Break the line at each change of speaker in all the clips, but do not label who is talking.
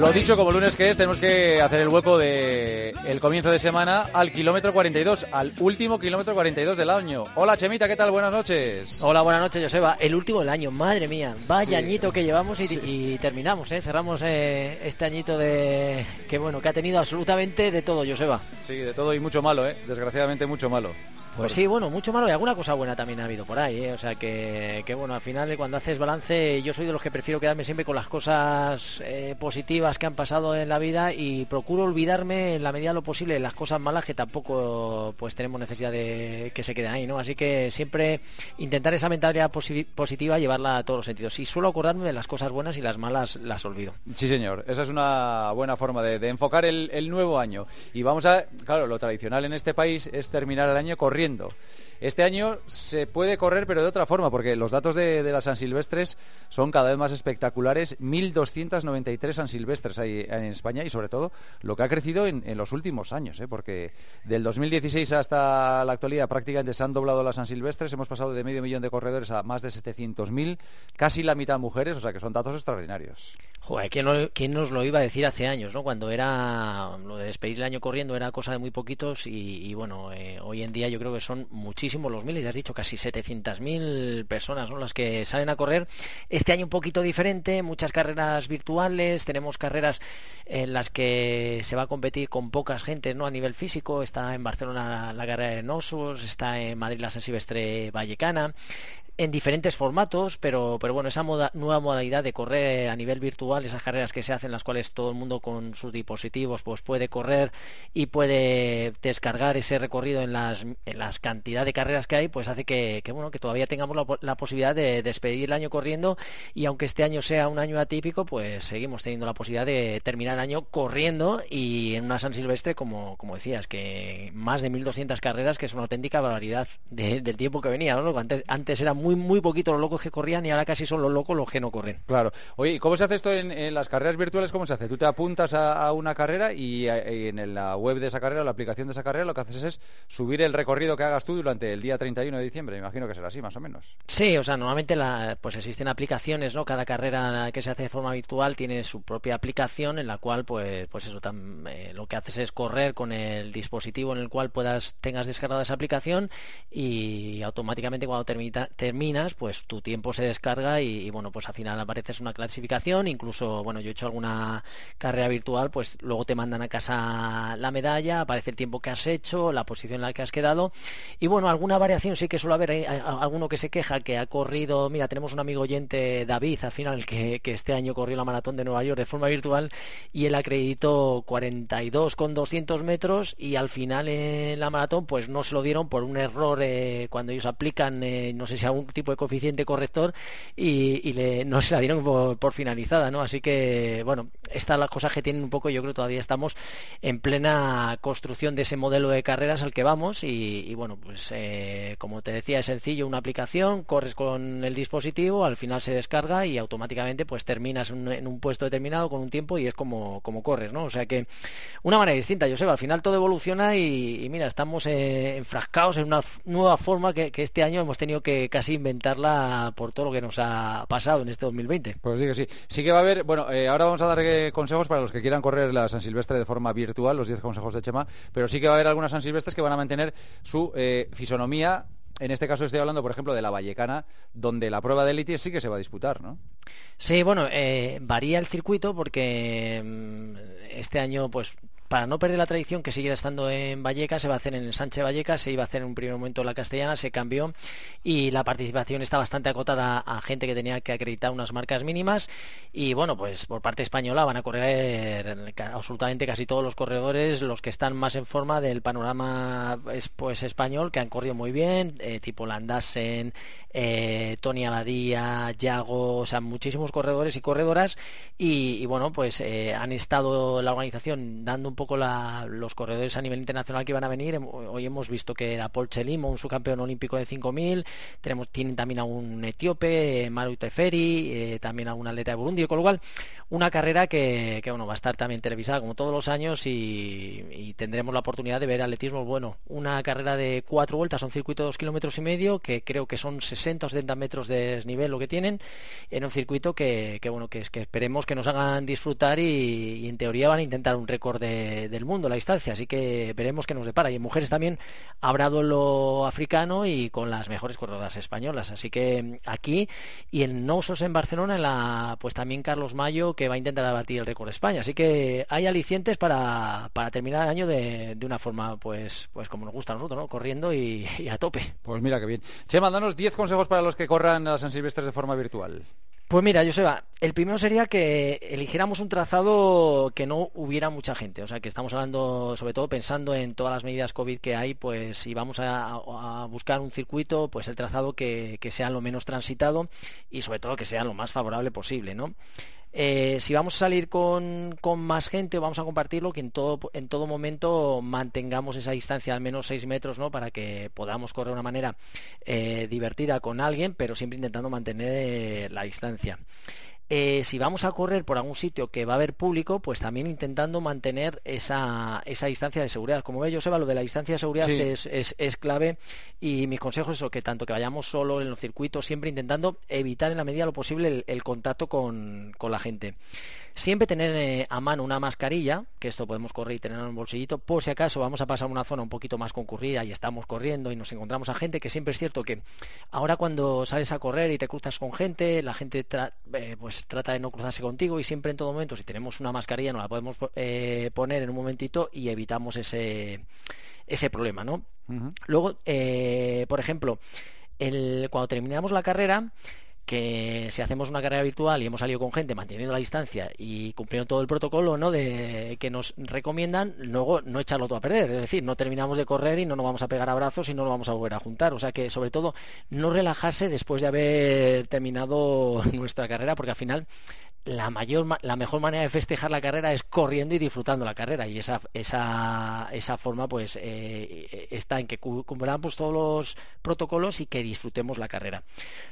Lo dicho, como lunes que es, tenemos que hacer el hueco de el comienzo de semana al kilómetro 42, al último kilómetro 42 del año. Hola Chemita, ¿qué tal? Buenas noches.
Hola, buenas noches, Joseba. El último del año, madre mía. Vaya añito que llevamos y, terminamos, ¿eh? Cerramos eh, este añito de que bueno, que ha tenido absolutamente de todo, Joseba.
Sí, de todo y mucho malo, ¿eh? Desgraciadamente mucho malo.
Pues sí, bueno, mucho malo y alguna cosa buena también ha habido por ahí, ¿eh? o sea que, bueno, al final cuando haces balance yo soy de los que prefiero quedarme siempre con las cosas eh, positivas que han pasado en la vida y procuro olvidarme en la medida de lo posible de las cosas malas que tampoco pues tenemos necesidad de que se queden ahí, ¿no? Así que siempre intentar esa mentalidad positiva llevarla a todos los sentidos. Y suelo acordarme de las cosas buenas y las malas las olvido.
Sí, señor, esa es una buena forma de, enfocar el, el nuevo año. Y vamos a, claro, lo tradicional en este país es terminar el año corriendo este año se puede correr, pero de otra forma, porque los datos de, las San Silvestres son cada vez más espectaculares. 1.293 San Silvestres hay en España y, sobre todo, lo que ha crecido en, los últimos años, ¿eh? porque del 2016 hasta la actualidad prácticamente se han doblado las San Silvestres. Hemos pasado de medio millón de corredores a más de 700.000, casi la mitad mujeres, o sea que son datos extraordinarios.
Joder, ¿quién, nos lo iba a decir hace años, ¿no? Cuando era lo de despedir el año corriendo era cosa de muy poquitos y, bueno, eh, hoy en día yo creo que son muchísimos los miles, ya has dicho, casi 700.000 personas son las que salen a correr. Este año un poquito diferente, muchas carreras virtuales, tenemos carreras en las que se va a competir con pocas gentes, ¿no? A nivel físico, está en Barcelona la carrera de Nosos, está en Madrid la San Silvestre Vallecana, en diferentes formatos, pero, pero bueno, esa nueva modalidad de correr a nivel virtual, esas carreras que se hacen, las cuales todo el mundo con sus dispositivos pues puede correr y puede descargar ese recorrido en las, las cantidad de carreras que hay, pues hace que, bueno, que todavía tengamos la, posibilidad de despedir el año corriendo y aunque este año sea un año atípico, pues seguimos teniendo la posibilidad de terminar el año corriendo y en una San Silvestre, como, como decías, que más de 1.200 carreras, que es una auténtica barbaridad del tiempo que venía, ¿no? Antes, antes era muy muy, poquito los locos que corrían y ahora casi son los locos los que no corren.
Claro. Oye, ¿y cómo se hace esto en, las carreras virtuales? ¿Cómo se hace? Tú te apuntas a, una carrera y, en la web de esa carrera, la aplicación de esa carrera, lo que haces es subir el recorrido que hagas tú durante el día 31 de diciembre. Me imagino que será así, más o menos.
Sí, o sea, normalmente la, pues existen aplicaciones, ¿no? Cada carrera que se hace de forma virtual tiene su propia aplicación en la cual, pues, pues eso, eh, lo que haces es correr con el dispositivo en el cual puedas tengas descargada esa aplicación y automáticamente cuando termina terminas, pues tu tiempo se descarga y, bueno, pues al final apareces una clasificación, incluso, bueno, yo he hecho alguna carrera virtual, pues luego te mandan a casa la medalla, aparece el tiempo que has hecho, la posición en la que has quedado y bueno, alguna variación sí que suele haber, hay, alguno que se queja que ha corrido, mira, tenemos un amigo oyente, David, al final, que, este año corrió la maratón de Nueva York de forma virtual y él acreditó 42 con 200 metros y al final en la maratón pues no se lo dieron por un error eh, cuando ellos aplican, eh, no sé si aún tipo de coeficiente corrector y, le, no se la dieron por, finalizada, ¿no? Así que, bueno, estas las cosas que tienen un poco, yo creo que todavía estamos en plena construcción de ese modelo de carreras al que vamos y, bueno, pues eh, como te decía, es sencillo, una aplicación, corres con el dispositivo, al final se descarga y automáticamente pues terminas en un puesto determinado con un tiempo y es como, como corres, ¿no? O sea que una manera distinta, sé, al final todo evoluciona y, mira, estamos eh, enfrascados en una nueva forma que, que este año hemos tenido que casi inventarla por todo lo que nos ha pasado en este 2020.
Pues sí que sí. Sí que va a haber, bueno, eh, ahora vamos a dar eh, consejos para los que quieran correr la San Silvestre de forma virtual, los 10 consejos de Chema, pero sí que va a haber algunas San Silvestres que van a mantener su eh, fisonomía en este caso estoy hablando, por ejemplo, de la Vallecana, donde la prueba de élite sí que se va a disputar, ¿no?
Sí, bueno, varía el circuito porque mm, este año, pues para no perder la tradición que siguiera estando en Vallecas, se va a hacer en el Sánchez Vallecas, se iba a hacer en un primer momento en la Castellana, se cambió y la participación está bastante acotada a gente que tenía que acreditar unas marcas mínimas y bueno, pues por parte española van a correr absolutamente casi todos los corredores, los que están más en forma del panorama pues español, que han corrido muy bien, eh, tipo Landasen, eh, Tony Abadía, Yago, o sea, muchísimos corredores y corredoras y, bueno, pues eh, han estado la organización dando un poco los corredores a nivel internacional que van a venir, hoy hemos visto que era Paul Chelimo, un subcampeón olímpico de 5.000, tenemos, tienen también a un etíope, Maru Teferi, eh, también a un atleta de Burundi, con lo cual una carrera que, bueno, va a estar también televisada como todos los años y, tendremos la oportunidad de ver atletismo bueno. Una carrera de cuatro vueltas, un circuito de dos kilómetros y medio, que creo que son 60 o 70 metros de desnivel lo que tienen, en un circuito que, bueno, que, es, que esperemos que nos hagan disfrutar y, en teoría van a intentar un récord del mundo la distancia, así que veremos qué nos depara. Y en mujeres también habrá lo africano y con las mejores corredoras españolas. Así que mm, aquí y en Nosos en Barcelona, en la, pues también Carlos Mayo, que va a intentar abatir el récord de España. Así que hay alicientes para, para terminar el año de, de, una forma, pues, pues como nos gusta a nosotros, ¿no? Corriendo y, a tope.
Pues mira qué bien. Chema, danos 10 consejos para los que corran a San Silvestre de forma virtual.
Pues mira, Joseba, el primero sería que eligiéramos un trazado que no hubiera mucha gente. O sea, que estamos hablando, sobre todo pensando en todas las medidas COVID que hay, pues si vamos a, buscar un circuito, pues el trazado que, que, sea lo menos transitado y sobre todo que sea lo más favorable posible, ¿no? Eh, si vamos a salir con, más gente, vamos a compartirlo, que en todo, en todo momento mantengamos esa distancia al menos 6 metros. Para que podamos correr de una manera eh, divertida con alguien, pero siempre intentando mantener eh, la distancia. Eh, si vamos a correr por algún sitio que va a haber público, pues también intentando mantener esa, esa distancia de seguridad. Como ve, Joseba, lo de la distancia de seguridad es, es, clave y mis consejos es que tanto que vayamos solo en los circuitos, siempre intentando evitar en la medida lo posible el, contacto con, con la gente. Siempre tener eh, a mano una mascarilla, que esto podemos correr y tenerlo en el bolsillito, por si acaso vamos a pasar una zona un poquito más concurrida y estamos corriendo y nos encontramos a gente, que siempre es cierto que ahora cuando sales a correr y te cruzas con gente, la gente eh, pues trata de no cruzarse contigo y siempre en todo momento, si tenemos una mascarilla, nos la podemos eh, poner en un momentito y evitamos ese, ese problema, ¿no? Luego, por ejemplo, el, cuando terminamos la carrera, que si hacemos una carrera virtual y hemos salido con gente manteniendo la distancia y cumpliendo todo el protocolo ¿no? de que nos recomiendan, luego no echarlo todo a perder. Es decir, no terminamos de correr y no nos vamos a pegar abrazos y no nos vamos a volver a juntar. O sea que, sobre todo, no relajarse después de haber terminado nuestra carrera, porque al final la mayor la mejor manera de festejar la carrera es corriendo y disfrutando la carrera y esa esa, esa forma pues eh, está en que cumplamos todos los protocolos y que disfrutemos la carrera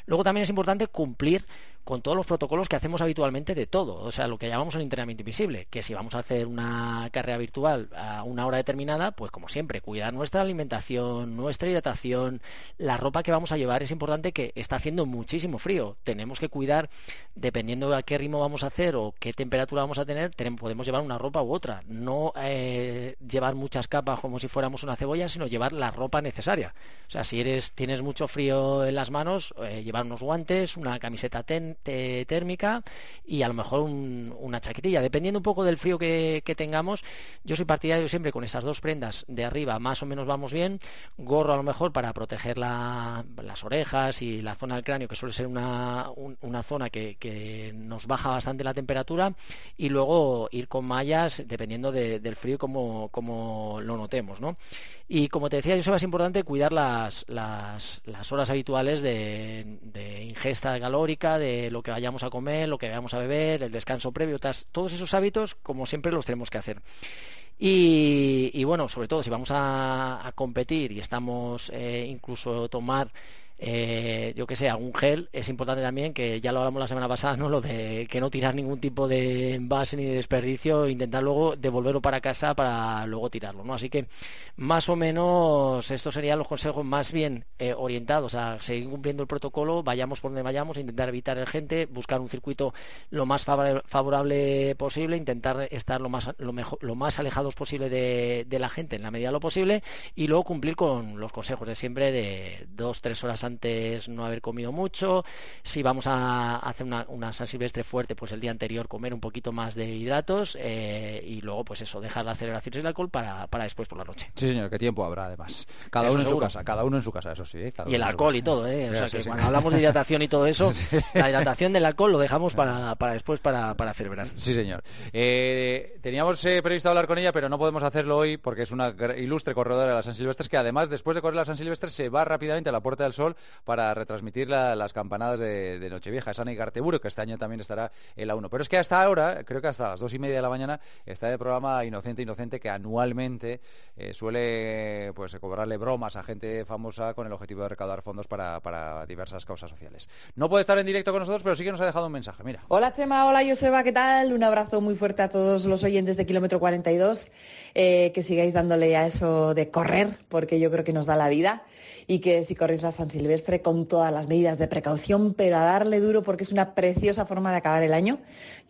luego también es importante cumplir con todos los protocolos que hacemos habitualmente de todo, o sea, lo que llamamos el entrenamiento invisible, que si vamos a hacer una carrera virtual a una hora determinada, pues como siempre, cuidar nuestra alimentación, nuestra hidratación, la ropa que vamos a llevar, es importante que está haciendo muchísimo frío, tenemos que cuidar, dependiendo de a qué ritmo vamos a hacer o qué temperatura vamos a tener, podemos llevar una ropa u otra, no eh, llevar muchas capas como si fuéramos una cebolla, sino llevar la ropa necesaria, o sea, si eres, tienes mucho frío en las manos, eh, llevar unos guantes, una camiseta ten térmica y a lo mejor una chaquetilla. Dependiendo un poco del frío que, tengamos, yo soy partidario siempre con esas dos prendas de arriba, más o menos vamos bien. Gorro a lo mejor para proteger las orejas y la zona del cráneo, que suele ser una, zona que, nos baja bastante la temperatura. Y luego ir con mallas dependiendo del frío como, como lo notemos. ¿no? Y como te decía, eso es importante cuidar las, las, horas habituales de, de ingesta calórica, de lo que vayamos a comer, lo que vayamos a beber, el descanso previo, todos esos hábitos, como siempre, los tenemos que hacer. Y, bueno, sobre todo si vamos a, competir y estamos eh, incluso tomar eh, yo que sé, algún gel, es importante también que ya lo hablamos la semana pasada, ¿no? Lo de que no tirar ningún tipo de envase ni de desperdicio, intentar luego devolverlo para casa para luego tirarlo, ¿no? Así que más o menos estos serían los consejos más bien eh, orientados a seguir cumpliendo el protocolo, vayamos por donde vayamos, intentar evitar el gente, buscar un circuito lo más favorable posible, intentar estar lo más lo mejor, lo más alejados posible de, la gente en la medida de lo posible y luego cumplir con los consejos de siempre de dos, tres horas antes no haber comido mucho, si vamos a hacer una, una San Silvestre fuerte, pues el día anterior comer un poquito más de hidratos eh, y luego pues eso, dejar la aceleración y el alcohol para, después por la noche.
Sí, señor, qué tiempo habrá además. Cada uno en su casa, cada uno en su casa, eso sí. ¿eh?
y el alcohol y todo, ¿eh? O sea, que cuando hablamos de hidratación y todo eso, la hidratación del alcohol lo dejamos para, para después para, para celebrar.
Sí, señor. Eh, teníamos previsto hablar con ella, pero no podemos hacerlo hoy porque es una ilustre corredora de la San Silvestre que además después de correr la San Silvestre se va rápidamente a la Puerta del Sol para retransmitir las campanadas de, Nochevieja, Sana y Garteburo, que este año también estará en la 1. Pero es que hasta ahora, creo que hasta las dos y media de la mañana, está el programa Inocente Inocente, que anualmente eh, suele pues cobrarle bromas a gente famosa con el objetivo de recaudar fondos para, para diversas causas sociales. No puede estar en directo con nosotros, pero sí que nos ha dejado un mensaje. Mira.
Hola Chema, hola Joseba, ¿qué tal? Un abrazo muy fuerte a todos los oyentes de Kilómetro 42. Eh, que sigáis dándole a eso de correr, porque yo creo que nos da la vida y que si corréis la San Silvestre con todas las medidas de precaución, pero a darle duro porque es una preciosa forma de acabar el año.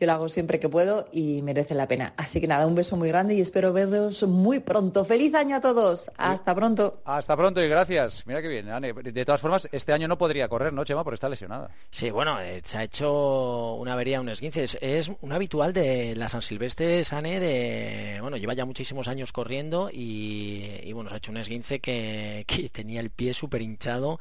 Yo lo hago siempre que puedo y merece la pena. Así que nada, un beso muy grande y espero veros muy pronto. ¡Feliz año a todos! Hasta pronto.
Hasta pronto y gracias. Mira qué bien, De todas formas, este año no podría correr, ¿no, Chema? Porque está lesionada.
Sí, bueno, eh, se ha hecho una avería, un esguince. Es, un habitual de la San Silvestre, Sane, de... Bueno, lleva ya muchísimos años corriendo y, bueno, se ha hecho un esguince que, que tenía el pie súper hinchado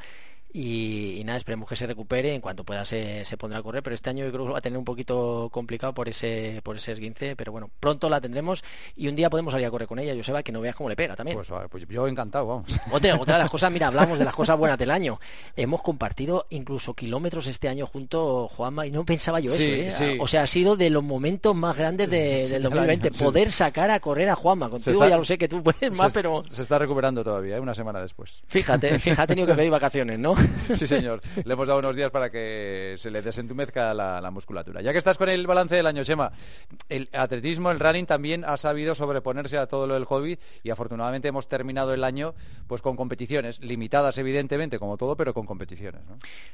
y, nada, esperemos que se recupere. En cuanto pueda se, se, pondrá a correr. Pero este año yo creo que va a tener un poquito complicado por ese por ese esguince. Pero bueno, pronto la tendremos y un día podemos salir a correr con ella. Joseba, que no veas cómo le pega también.
Pues, pues yo encantado, vamos.
Otra, otra de las cosas, mira, hablamos de las cosas buenas del año. Hemos compartido incluso kilómetros este año junto, Juanma, y no pensaba yo eso. ¿eh? O sea, ha sido de los momentos más grandes de, del 2020. poder sacar a correr a Juanma. Contigo ya lo sé que tú puedes más, pero...
Se está recuperando todavía, ¿eh? una semana después.
Fíjate, fíjate, ha tenido que pedir vacaciones, ¿no?
sí, señor. Le hemos dado unos días para que se le desentumezca la, musculatura. Ya que estás con el balance del año, Chema, el atletismo, el running también ha sabido sobreponerse a todo lo del COVID y afortunadamente hemos terminado el año pues con competiciones, limitadas evidentemente como todo, pero con competiciones.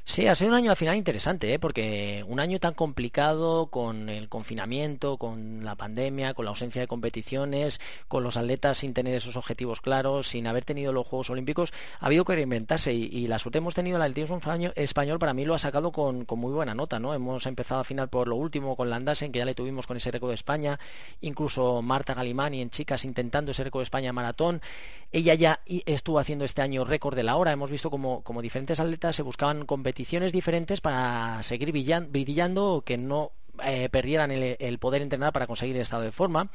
Sí, ha sido un año al final interesante, ¿eh? porque un año tan complicado con el confinamiento, con la pandemia, con la ausencia de competiciones, con los atletas sin tener esos objetivos claros, sin haber tenido los Juegos Olímpicos, ha habido que reinventarse y, y la suerte hemos el atletismo español para mí lo ha sacado con, muy buena nota, ¿no? Hemos empezado a final por lo último con Landasen, que ya le tuvimos con ese récord de España, incluso Marta Galimani en chicas intentando ese récord de España maratón. Ella ya estuvo haciendo este año récord de la hora. Hemos visto como, diferentes atletas se buscaban competiciones diferentes para seguir brillando, que no eh, perdieran el, poder entrenar para conseguir el estado de forma.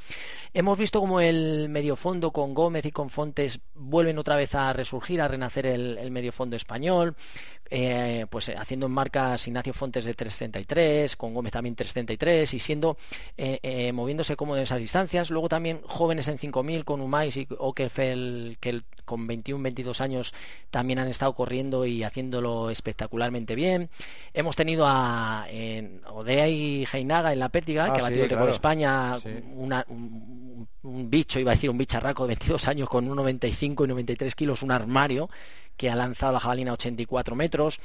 Hemos visto como el mediofondo con Gómez y con Fontes vuelven otra vez a resurgir, a renacer el, el mediofondo español. Eh, pues haciendo en marcas Ignacio Fontes de 333, con Gómez también 333 y siendo eh, eh, moviéndose como en esas distancias. Luego también jóvenes en 5000 con Umais y Okefel que con 21, 22 años también han estado corriendo y haciéndolo espectacularmente bien. Hemos tenido a Odea y Heinaga en la pértiga, que ha ah, batido el récord de España, un, un, bicho, iba a decir un bicharraco de 22 años con 1,95 y 93 kilos, un armario que ha lanzado la jabalina a 84 metros.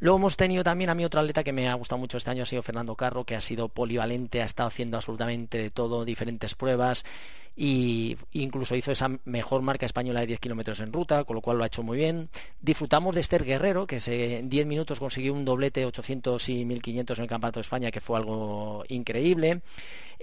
Luego hemos tenido también a mi otro atleta que me ha gustado mucho este año, ha sido Fernando Carro, que ha sido polivalente, ha estado haciendo absolutamente de todo, diferentes pruebas y incluso hizo esa mejor marca española de 10 kilómetros en ruta, con lo cual lo ha hecho muy bien. Disfrutamos de Esther Guerrero, que en 10 minutos consiguió un doblete 800 y 1500 en el Campeonato de España, que fue algo increíble.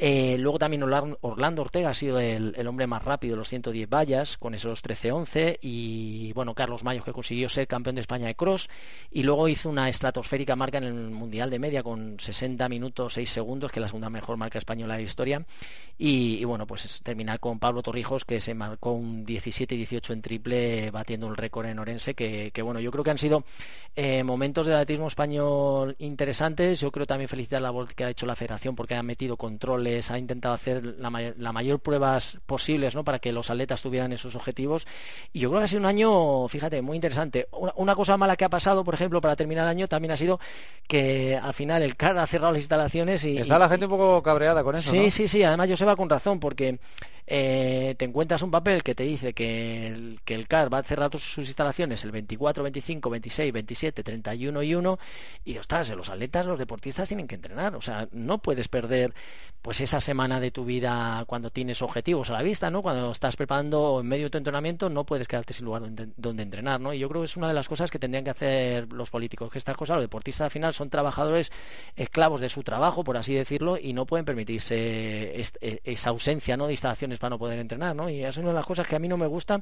Eh, luego también Orlando Ortega ha sido el, hombre más rápido los 110 vallas, con esos 13-11. Y bueno, Carlos Mayos, que consiguió ser campeón de España de cross. Y luego hizo una estratosférica marca en el Mundial de Media con 60 minutos 6 segundos, que es la segunda mejor marca española de historia. Y, bueno, pues terminar con Pablo Torrijos, que se marcó un 17 18 en triple, batiendo el récord en Orense. Que, bueno, yo creo que han sido eh, momentos del atletismo español interesantes. Yo creo también felicitar la labor que ha hecho la federación porque ha metido controles, ha intentado hacer la, mayor pruebas posibles ¿no? para que los atletas tuvieran esos objetivos. Y yo creo que ha sido un año, fíjate, muy interesante. Una, cosa mala que ha pasado, por ejemplo, para terminar el año, también ha sido que al final el CAR ha cerrado las instalaciones y...
Está la gente un poco cabreada con eso.
Sí, sí, sí. Además, yo se va con razón porque eh, te encuentras un papel que te dice que el, que el CAR va a cerrar sus instalaciones el 24, 25, 26, 27, 31 y 1 y ostras, los atletas, los deportistas tienen que entrenar, o sea, no puedes perder pues esa semana de tu vida cuando tienes objetivos a la vista, ¿no? Cuando estás preparando en medio de tu entrenamiento no puedes quedarte sin lugar donde, entrenar, ¿no? Y yo creo que es una de las cosas que tendrían que hacer los políticos, que estas cosas, los deportistas al final son trabajadores esclavos de su trabajo, por así decirlo, y no pueden permitirse e, esa ausencia, ¿no? de instalaciones para no poder entrenar, ¿no? Y es una de las cosas que a mí no me gusta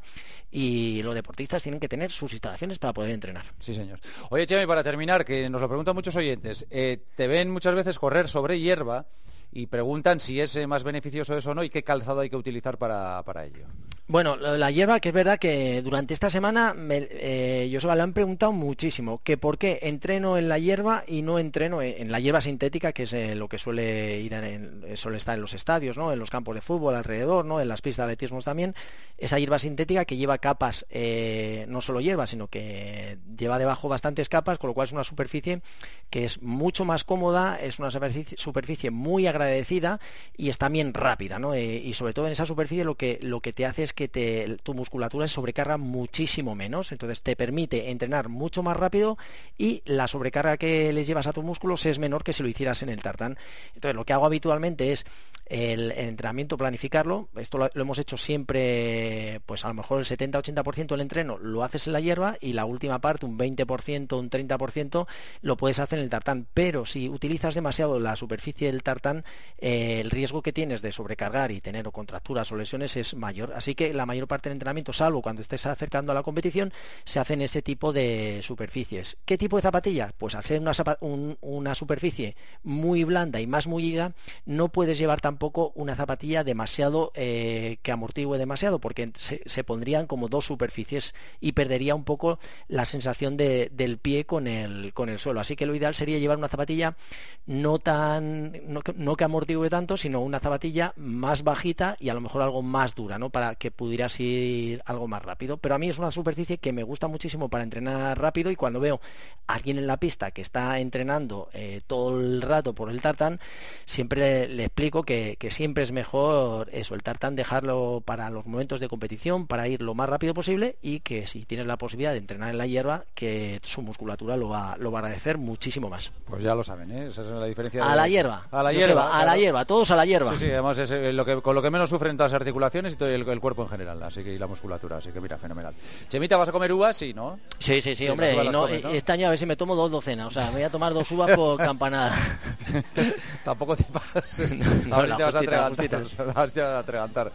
y los deportistas tienen que tener sus instalaciones para poder entrenar.
Sí, señor. Oye, Chemi, para terminar, que nos lo preguntan muchos oyentes, eh, te ven muchas veces correr sobre hierba y preguntan si es eh, más beneficioso eso o no y qué calzado hay que utilizar para, para ello.
Bueno, la hierba, que es verdad que durante esta semana me, eh, yo se lo han preguntado muchísimo, que por qué entreno en la hierba y no entreno en, la hierba sintética, que es eh, lo que suele ir en, suele estar en los estadios, ¿no? en los campos de fútbol alrededor, ¿no? en las pistas de atletismo también, esa hierba sintética que lleva capas, eh, no solo hierba, sino que lleva debajo bastantes capas, con lo cual es una superficie que es mucho más cómoda, es una superficie, muy agradecida y es también rápida, ¿no? y sobre todo en esa superficie lo que, lo que te hace es que tu musculatura se sobrecarga muchísimo menos, entonces te permite entrenar mucho más rápido y la sobrecarga que les llevas a tus músculos es menor que si lo hicieras en el tartán. Entonces lo que hago habitualmente es el, entrenamiento planificarlo, esto lo, hemos hecho siempre, pues a lo mejor el 70-80% del entreno lo haces en la hierba y la última parte, un 20%, un 30%, lo puedes hacer en el tartán, pero si utilizas demasiado la superficie del tartán, eh, el riesgo que tienes de sobrecargar y tener contracturas o lesiones es mayor. Así que la mayor parte del entrenamiento, salvo cuando estés acercando a la competición, se hace en ese tipo de superficies. ¿Qué tipo de zapatillas? Pues hacer una, una superficie muy blanda y más mullida, no puedes llevar tampoco una zapatilla demasiado eh, que amortigue demasiado, porque se, pondrían como dos superficies y perdería un poco la sensación del pie con el, con el suelo. Así que lo ideal sería llevar una zapatilla no tan no, no que amortigue tanto, sino una zapatilla más bajita y a lo mejor algo más dura, ¿no? Para que pudieras ir algo más rápido. Pero a mí es una superficie que me gusta muchísimo para entrenar rápido y cuando veo a alguien en la pista que está entrenando eh, todo el rato por el tartán, siempre le, explico que, siempre es mejor eso, el tartán dejarlo para los momentos de competición, para ir lo más rápido posible y que si tienes la posibilidad de entrenar en la hierba, que su musculatura lo va, lo va a agradecer muchísimo más.
Pues ya lo saben, ¿eh? esa es la diferencia.
A la hierba. A la hierba. a la hierba, todos a la hierba.
Sí, sí, además es eh, lo que, con lo que menos sufren todas las articulaciones y todo el, el cuerpo en general, así que y la musculatura, así que mira, fenomenal. Chemita, ¿vas a comer uvas? Sí, ¿no?
Sí, sí, sí, hombre, este año a ver si me tomo dos docenas, o sea, me voy a tomar dos uvas por campanada.
Tampoco te pases. a ver si te vas a atregantar.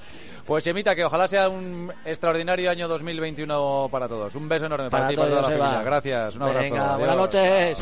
Pues Chemita, que ojalá sea un extraordinario año 2021 para todos. Un beso enorme para, ti y para toda la familia. Gracias, un abrazo.
Venga, buenas noches.